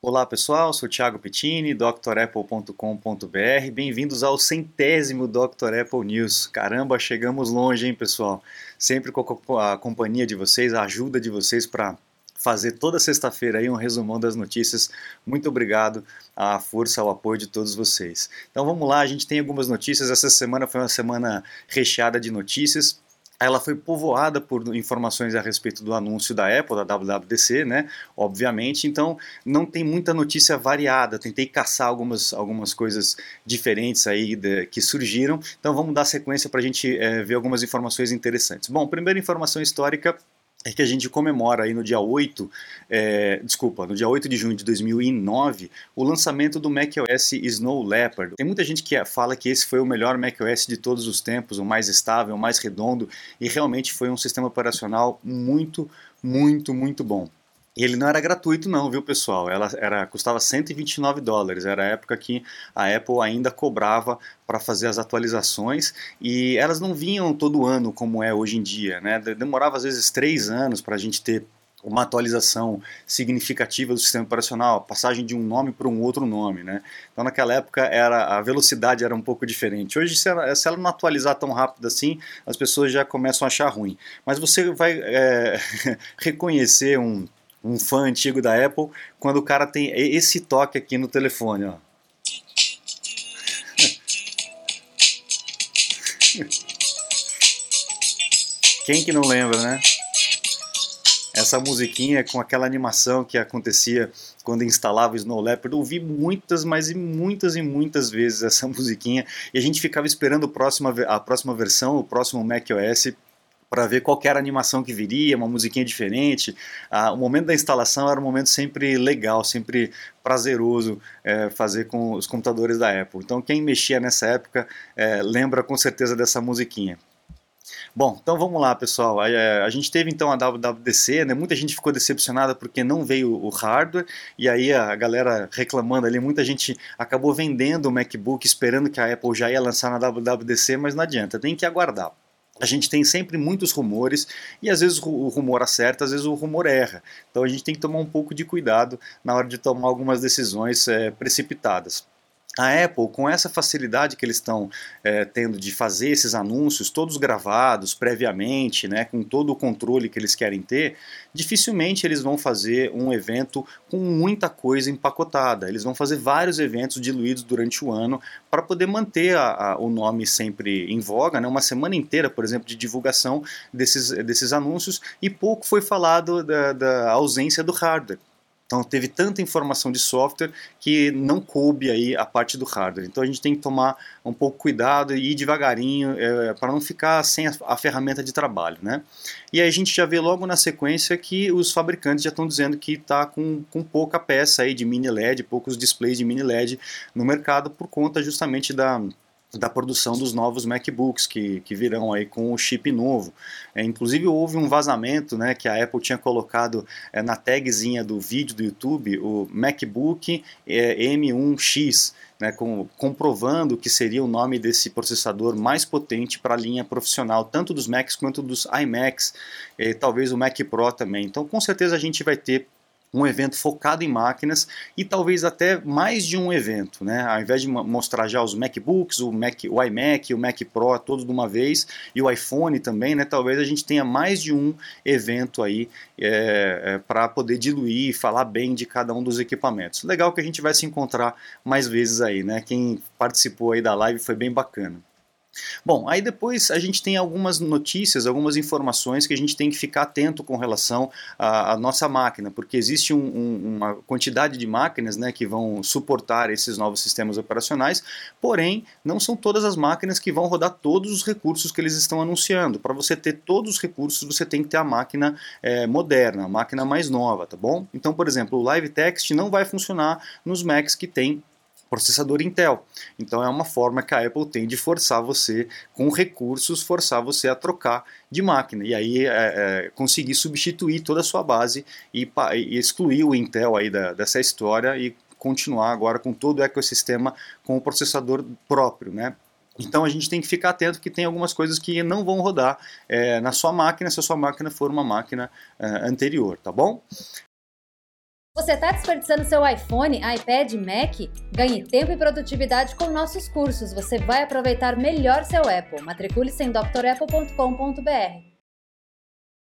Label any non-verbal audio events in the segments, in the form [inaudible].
Olá pessoal, sou Thiago Pettini, drapple.com.br. Bem-vindos ao centésimo Dr. Apple News. Caramba, chegamos longe, hein, pessoal? Sempre com a companhia de vocês, a ajuda de vocês para fazer toda sexta-feira aí um resumão das notícias. Muito obrigado à força, ao apoio de todos vocês. Então vamos lá, a gente tem algumas notícias. Essa semana foi uma semana recheada de notícias ela foi povoada por informações a respeito do anúncio da Apple, da WWDC, né? Obviamente, então não tem muita notícia variada. Tentei caçar algumas, algumas coisas diferentes aí de, que surgiram. Então vamos dar sequência para a gente é, ver algumas informações interessantes. Bom, primeira informação histórica é que a gente comemora aí no dia 8, é, desculpa, no dia 8 de junho de 2009, o lançamento do macOS Snow Leopard. Tem muita gente que fala que esse foi o melhor macOS de todos os tempos, o mais estável, o mais redondo, e realmente foi um sistema operacional muito, muito, muito bom. E ele não era gratuito não, viu pessoal? Ela era custava 129 dólares. Era a época que a Apple ainda cobrava para fazer as atualizações e elas não vinham todo ano como é hoje em dia, né? Demorava às vezes três anos para a gente ter uma atualização significativa do sistema operacional, passagem de um nome para um outro nome, né? Então naquela época era a velocidade era um pouco diferente. Hoje se ela, se ela não atualizar tão rápido assim, as pessoas já começam a achar ruim. Mas você vai é, [laughs] reconhecer um um fã antigo da Apple, quando o cara tem esse toque aqui no telefone, ó. [laughs] Quem que não lembra, né? Essa musiquinha com aquela animação que acontecia quando instalava o Snow Leopard, eu ouvi muitas, mas muitas e muitas vezes essa [laughs] musiquinha e a gente ficava esperando a próxima, a próxima versão, o próximo macOS para ver qual era a animação que viria, uma musiquinha diferente. Ah, o momento da instalação era um momento sempre legal, sempre prazeroso é, fazer com os computadores da Apple. Então quem mexia nessa época é, lembra com certeza dessa musiquinha. Bom, então vamos lá, pessoal. A, é, a, gente teve então a WWDC, né? Muita gente ficou decepcionada porque não veio o hardware, e aí a galera reclamando ali, muita gente acabou vendendo o MacBook esperando que a Apple já ia lançar na WWDC, mas não adianta, tem que aguardar a gente tem sempre muitos rumores e às vezes o rumor acerta, às vezes o rumor erra. Então a gente tem que tomar um pouco de cuidado na hora de tomar algumas decisões é, precipitadas a Apple, com essa facilidade que eles estão é, tendo de fazer esses anúncios, todos gravados previamente, né, com todo o controle que eles querem ter, dificilmente eles vão fazer um evento com muita coisa empacotada. Eles vão fazer vários eventos diluídos durante o ano para poder manter a, a, o nome sempre em voga, né, uma semana inteira, por exemplo, de divulgação desses, desses anúncios, e pouco foi falado da, da ausência do hardware. Então teve tanta informação de software que não coube aí a parte do hardware. Então a gente tem que tomar um pouco cuidado e ir devagarinho é, para não ficar sem a, a, ferramenta de trabalho, né? E aí a gente já vê logo na sequência que os fabricantes já estão dizendo que está com, com pouca peça aí de mini LED, poucos displays de mini LED no mercado por conta justamente da da produção dos novos MacBooks que, que virão aí com o chip novo. É, inclusive houve um vazamento né, que a Apple tinha colocado é, na tagzinha do vídeo do YouTube o MacBook é, M1X, né, com, comprovando que seria o nome desse processador mais potente para a linha profissional, tanto dos Macs quanto dos iMacs, talvez o Mac Pro também. Então com certeza a gente vai ter um evento focado em máquinas e talvez até mais de um evento, né? Ao invés de mostrar já os MacBooks, o, Mac, o iMac, o Mac Pro todos de uma vez e o iPhone também, né? Talvez a gente tenha mais de um evento aí é, é, para poder diluir e falar bem de cada um dos equipamentos. Legal que a gente vai se encontrar mais vezes aí, né? Quem participou aí da live foi bem bacana. Bom, aí depois a gente tem algumas notícias, algumas informações que a gente tem que ficar atento com relação à, à nossa máquina, porque existe um, um, uma quantidade de máquinas né, que vão suportar esses novos sistemas operacionais, porém, não são todas as máquinas que vão rodar todos os recursos que eles estão anunciando. Para você ter todos os recursos, você tem que ter a máquina é, moderna, a máquina mais nova, tá bom? Então, por exemplo, o Live Text não vai funcionar nos Macs que tem processador Intel. Então é uma forma que a Apple tem de forçar você, com recursos, forçar você a trocar de máquina. E aí é, é, conseguir substituir toda a sua base e, e excluir o Intel aí da, dessa história e continuar agora com todo o ecossistema com o processador próprio, né? Então a gente tem que ficar atento que tem algumas coisas que não vão rodar é, na sua máquina se a sua máquina for uma máquina é, anterior, tá bom? Você está desperdiçando seu iPhone, iPad, Mac? Ganhe tempo e produtividade com nossos cursos. Você vai aproveitar melhor seu Apple. Matricule-se em drapple.com.br.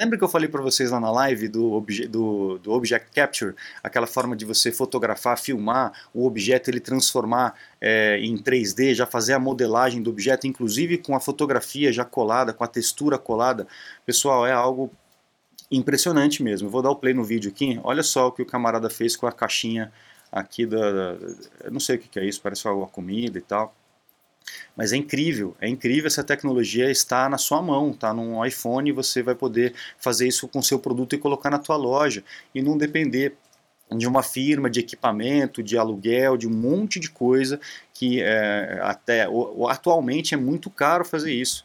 Lembra que eu falei para vocês lá na live do, obje, do, do, Object Capture, aquela forma de você fotografar, filmar o objeto, ele transformar é, em 3D, já fazer a modelagem do objeto, inclusive com a fotografia já colada, com a textura colada. Pessoal, é algo impressionante mesmo. Eu vou dar o play no vídeo aqui. Olha só o que o camarada fez com a caixinha aqui da, da não sei o que é isso, parece uma comida e tal. Mas é incrível, é incrível essa tecnologia está na sua mão, tá num iPhone, você vai poder fazer isso com seu produto e colocar na tua loja e não depender de uma firma de equipamento, de aluguel, de um monte de coisa que é, até atualmente é muito caro fazer isso.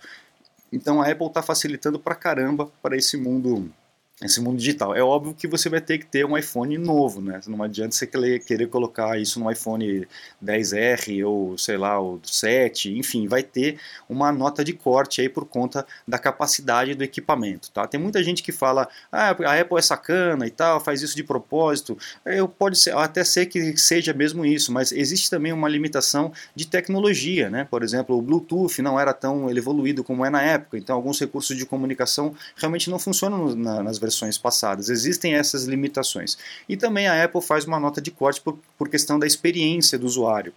Então a Apple está facilitando para caramba para esse mundo esse mundo digital. É óbvio que você vai ter que ter um iPhone novo, né? Não adianta você querer colocar isso no iPhone 10R ou sei lá, o 7, enfim, vai ter uma nota de corte aí por conta da capacidade do equipamento, tá? Tem muita gente que fala, ah, a Apple é sacana e tal, faz isso de propósito. Eu pode ser, até ser que seja mesmo isso, mas existe também uma limitação de tecnologia, né? Por exemplo, o Bluetooth não era tão evoluído como é na época, então alguns recursos de comunicação realmente não funcionam nas versões passadas. Existem essas limitações. E também a Apple faz uma nota de corte por, por questão da experiência do usuário.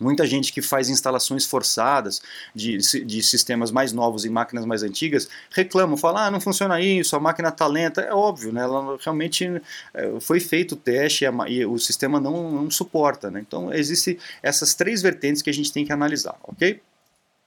Muita gente que faz instalações forçadas de, de sistemas mais novos em máquinas mais antigas reclamam, falam, ah, não funciona isso, a máquina está lenta. É óbvio, né? Ela realmente é, foi feito o teste e, o sistema não, não suporta. Né? Então, existem essas três vertentes que a gente tem que analisar, ok?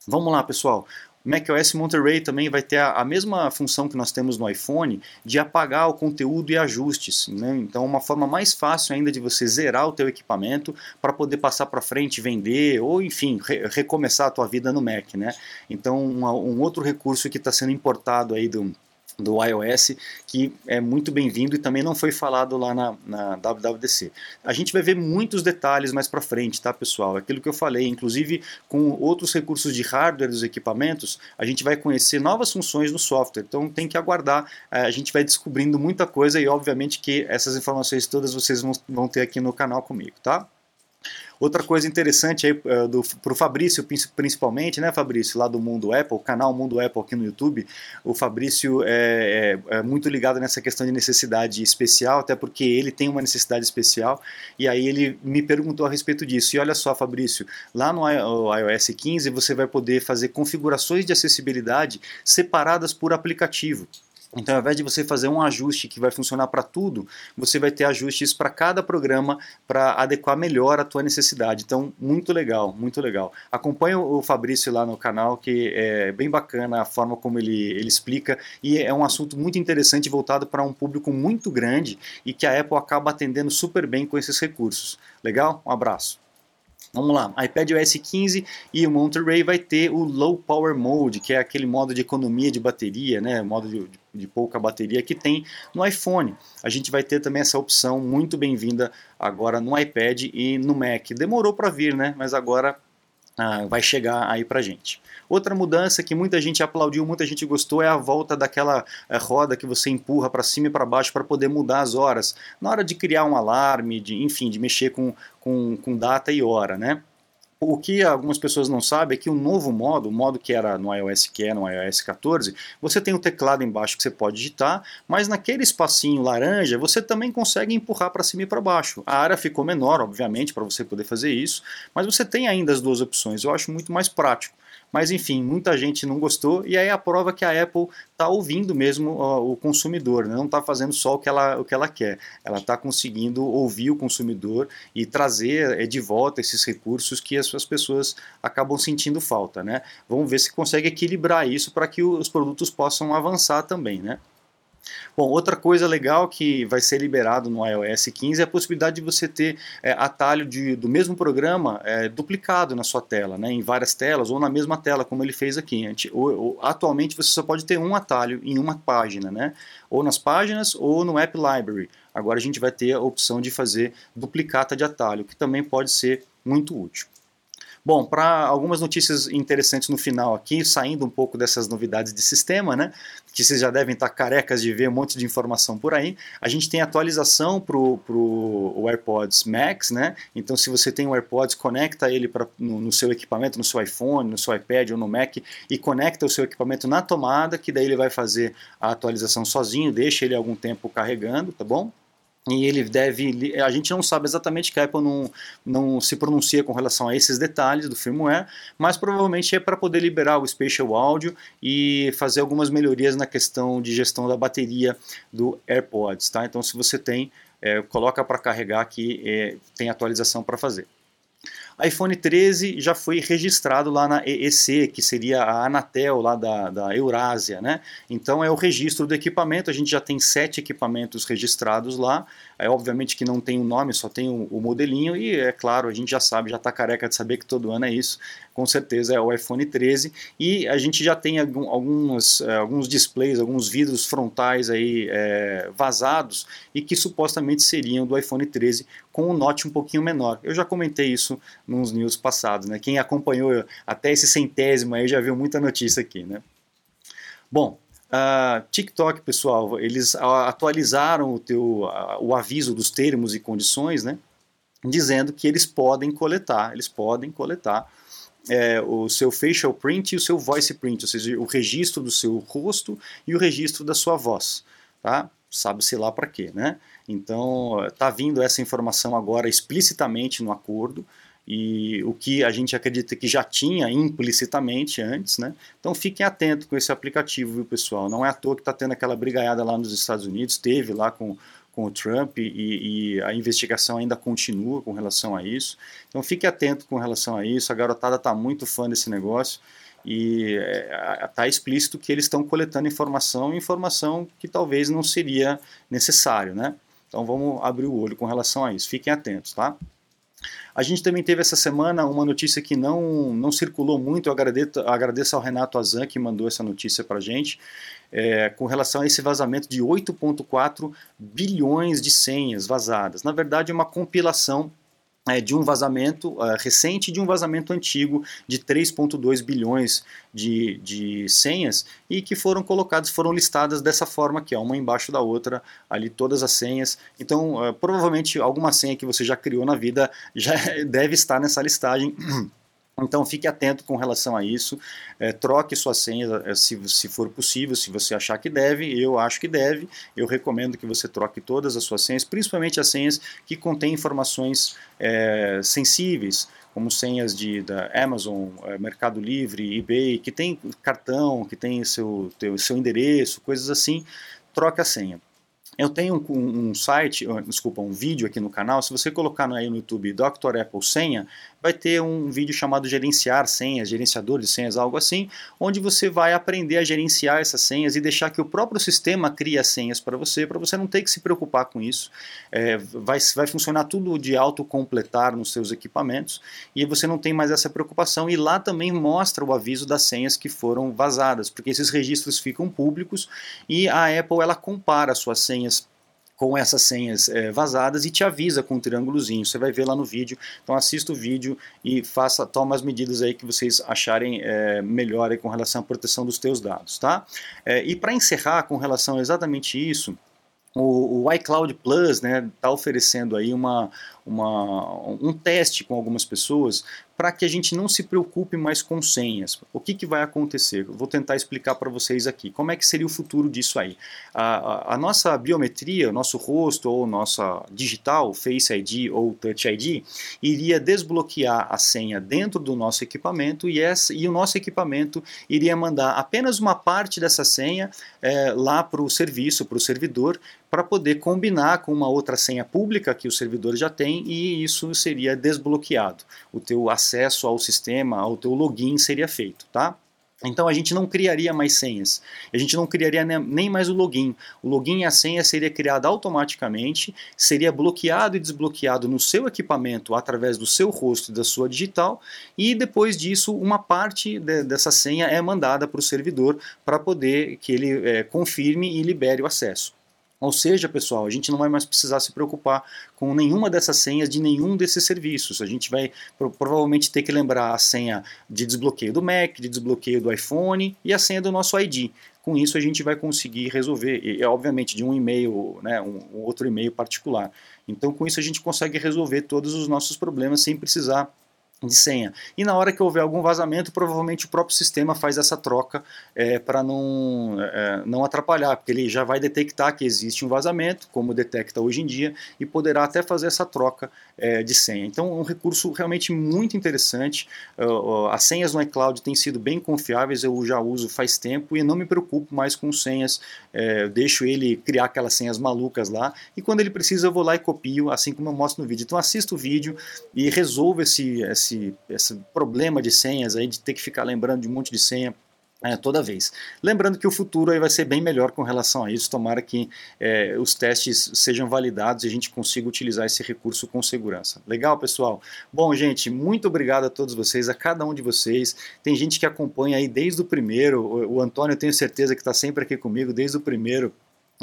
Vamos lá, pessoal macOS Monterey também vai ter a, a, mesma função que nós temos no iPhone de apagar o conteúdo e ajustes. Né? Então, uma forma mais fácil ainda de você zerar o teu equipamento para poder passar para frente, vender ou, enfim, re recomeçar a tua vida no Mac. Né? Então, uma, um outro recurso que está sendo importado aí do do iOS, que é muito bem-vindo e também não foi falado lá na, na, WWDC. A gente vai ver muitos detalhes mais para frente, tá, pessoal? Aquilo que eu falei, inclusive com outros recursos de hardware dos equipamentos, a gente vai conhecer novas funções no software, então tem que aguardar, é, a gente vai descobrindo muita coisa e obviamente que essas informações todas vocês vão, vão ter aqui no canal comigo, tá? Outra coisa interessante aí para o Fabrício, principalmente, né, Fabrício, lá do Mundo Apple, canal Mundo Apple aqui no YouTube, o Fabrício é, é, é, muito ligado nessa questão de necessidade especial, até porque ele tem uma necessidade especial, e aí ele me perguntou a respeito disso. E olha só, Fabrício, lá no iOS 15 você vai poder fazer configurações de acessibilidade separadas por aplicativo. Então, ao invés de você fazer um ajuste que vai funcionar para tudo, você vai ter ajustes para cada programa para adequar melhor a tua necessidade. Então, muito legal, muito legal. Acompanhe o Fabrício lá no canal, que é bem bacana a forma como ele, ele explica e é um assunto muito interessante voltado para um público muito grande e que a Apple acaba atendendo super bem com esses recursos. Legal? Um abraço. Vamos lá, iPad OS 15 e o Monterey vai ter o Low Power Mode, que é aquele modo de economia de bateria, né, modo de, de pouca bateria que tem no iPhone. A gente vai ter também essa opção muito bem-vinda agora no iPad e no Mac. Demorou para vir, né, mas agora ah, vai chegar aí pra gente. Outra mudança que muita gente aplaudiu, muita gente gostou é a volta daquela é, roda que você empurra para cima e para baixo para poder mudar as horas. Na hora de criar um alarme, de, enfim, de mexer com, com, com data e hora, né? O que algumas pessoas não sabem é que o novo modo, o modo que era no iOS que é no iOS 14, você tem o um teclado embaixo que você pode digitar, mas naquele espacinho laranja você também consegue empurrar para cima e para baixo. A área ficou menor, obviamente, para você poder fazer isso, mas você tem ainda as duas opções. Eu acho muito mais prático. Mas enfim, muita gente não gostou e aí a prova que a Apple está ouvindo mesmo ó, o consumidor, né? não está fazendo só o que ela, o que ela quer, ela está conseguindo ouvir o consumidor e trazer é, de volta esses recursos que as, as pessoas acabam sentindo falta. Né? Vamos ver se consegue equilibrar isso para que os produtos possam avançar também. Né? Bom, outra coisa legal que vai ser liberado no iOS 15 é a possibilidade de você ter é, atalho de, do mesmo programa é, duplicado na sua tela, né, em várias telas ou na mesma tela, como ele fez aqui. Ou, ou, atualmente você só pode ter um atalho em uma página, né, ou nas páginas ou no App Library. Agora a gente vai ter a opção de fazer duplicata de atalho, que também pode ser muito útil. Bom, para algumas notícias interessantes no final aqui, saindo um pouco dessas novidades de sistema, né? Que vocês já devem estar carecas de ver um monte de informação por aí. A gente tem atualização para o AirPods Max, né? Então, se você tem o AirPods, conecta ele pra, no, no, seu equipamento, no seu iPhone, no seu iPad ou no Mac e conecta o seu equipamento na tomada, que daí ele vai fazer a atualização sozinho, deixa ele algum tempo carregando, tá bom? E ele deve. A gente não sabe exatamente que a Apple não, não se pronuncia com relação a esses detalhes do firmware, mas provavelmente é para poder liberar o Spatial Audio e fazer algumas melhorias na questão de gestão da bateria do AirPods. Tá? Então, se você tem, é, coloca para carregar que é, tem atualização para fazer iPhone 13 já foi registrado lá na EEC, que seria a Anatel lá da, da Eurásia, né? Então é o registro do equipamento, a gente já tem sete equipamentos registrados lá, é obviamente que não tem o nome, só tem o, o modelinho e é claro, a gente já sabe, já está careca de saber que todo ano é isso, com certeza é o iPhone 13 e a gente já tem algum, alguns, é, alguns displays, alguns vidros frontais aí é, vazados e que supostamente seriam do iPhone 13 com um note um pouquinho menor. Eu já comentei isso nos news passados, né? Quem acompanhou até esse centésimo aí já viu muita notícia aqui, né? Bom, uh, TikTok, pessoal, eles atualizaram o, teu, uh, o aviso dos termos e condições, né? Dizendo que eles podem coletar, eles podem coletar é, o seu facial print e o seu voice print, ou seja, o registro do seu rosto e o registro da sua voz, tá? Sabe-se lá para quê, né? Então, está vindo essa informação agora explicitamente no acordo, e o que a gente acredita que já tinha implicitamente antes, né? Então fiquem atentos com esse aplicativo, viu, pessoal? Não é à toa que está tendo aquela brigaiada lá nos Estados Unidos, teve lá com, com o Trump e, e, a investigação ainda continua com relação a isso. Então fique atento com relação a isso. A garotada está muito fã desse negócio e está é, explícito que eles estão coletando informação, informação que talvez não seria necessário, né? Então vamos abrir o olho com relação a isso. Fiquem atentos, tá? A gente também teve essa semana uma notícia que não, não circulou muito, eu agradeço, agradeço ao Renato Azan que mandou essa notícia para a gente, é, com relação a esse vazamento de 8,4 bilhões de senhas vazadas. Na verdade, é uma compilação é, de um vazamento uh, recente e de um vazamento antigo de 3,2 bilhões de, de senhas e que foram colocadas, foram listadas dessa forma aqui, ó, uma embaixo da outra, ali todas as senhas. Então, uh, provavelmente alguma senha que você já criou na vida já [laughs] deve estar nessa listagem. [clears throat] Então fique atento com relação a isso, é, troque sua senha é, se, se for possível, se você achar que deve, eu acho que deve, eu recomendo que você troque todas as suas senhas, principalmente as senhas que contêm informações é, sensíveis, como senhas de, da Amazon, é, Mercado Livre, eBay, que tem cartão, que tem seu, teu, seu endereço, coisas assim, troque a senha. Eu tenho um, um, site, desculpa, um vídeo aqui no canal. Se você colocar aí no YouTube Dr. Apple Senha, vai ter um vídeo chamado Gerenciar Senhas, Gerenciador de Senhas, algo assim, onde você vai aprender a gerenciar essas senhas e deixar que o próprio sistema crie as senhas para você, para você não ter que se preocupar com isso. É, vai, vai funcionar tudo de autocompletar nos seus equipamentos e você não tem mais essa preocupação. E lá também mostra o aviso das senhas que foram vazadas, porque esses registros ficam públicos e a Apple ela compara suas senhas com essas senhas é, vazadas e te avisa com um triângulozinho. Você vai ver lá no vídeo. Então assista o vídeo e faça, toma as medidas aí que vocês acharem é, melhor com relação à proteção dos teus dados, tá? É, e para encerrar com relação a exatamente isso, o, o iCloud Plus está né, oferecendo aí uma, uma, um teste com algumas pessoas para que a gente não se preocupe mais com senhas. O que, que vai acontecer? Vou tentar explicar para vocês aqui. Como é que seria o futuro disso aí? A, a, a, nossa biometria, nosso rosto ou nossa digital, Face ID ou Touch ID, iria desbloquear a senha dentro do nosso equipamento e, essa, e o nosso equipamento iria mandar apenas uma parte dessa senha é, lá para o serviço, para o servidor, para poder combinar com uma outra senha pública que o servidor já tem e isso seria desbloqueado. O teu acesso ao sistema, ao teu login seria feito, tá? Então a gente não criaria mais senhas, a gente não criaria nem mais o login. O login e a senha seria criada automaticamente, seria bloqueado e desbloqueado no seu equipamento através do seu rosto e da sua digital, e depois disso uma parte de, dessa senha é mandada para o servidor para poder que ele é, confirme e libere o acesso. Ou seja, pessoal, a gente não vai mais precisar se preocupar com nenhuma dessas senhas de nenhum desses serviços. A gente vai provavelmente ter que lembrar a senha de desbloqueio do Mac, de desbloqueio do iPhone e a senha do nosso ID. Com isso a gente vai conseguir resolver, e obviamente de um e-mail, né, um, outro e-mail particular. Então com isso a gente consegue resolver todos os nossos problemas sem precisar de senha. E na hora que houver algum vazamento, provavelmente o próprio sistema faz essa troca é, para não, é, não atrapalhar, porque ele já vai detectar que existe um vazamento, como detecta hoje em dia, e poderá até fazer essa troca é, de senha. Então é um recurso realmente muito interessante. Uh, as senhas no iCloud têm sido bem confiáveis, eu já uso faz tempo e não me preocupo mais com senhas, é, eu deixo ele criar aquelas senhas malucas lá, e quando ele precisa eu vou lá e copio, assim como eu mostro no vídeo. Então assista o vídeo e resolva esse, esse esse, esse problema de senhas aí, de ter que ficar lembrando de um monte de senha é, toda vez. Lembrando que o futuro aí vai ser bem melhor com relação a isso, tomara que é, os testes sejam validados e a gente consiga utilizar esse recurso com segurança. Legal, pessoal? Bom, gente, muito obrigado a todos vocês, a cada um de vocês. Tem gente que acompanha aí desde o primeiro, o, o Antônio eu tenho certeza que está sempre aqui comigo desde o primeiro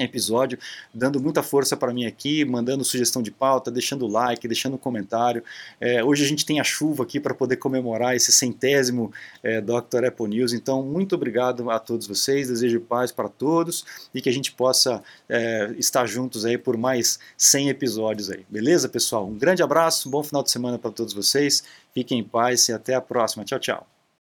episódio, dando muita força para mim aqui, mandando sugestão de pauta, deixando like, deixando comentário. É, hoje a gente tem a chuva aqui para poder comemorar esse centésimo é, Dr. Apple News, então muito obrigado a todos vocês, desejo paz para todos e que a gente possa é, estar juntos aí por mais 100 episódios aí, beleza pessoal? Um grande abraço, um bom final de semana para todos vocês, fiquem em paz e até a próxima, tchau, tchau.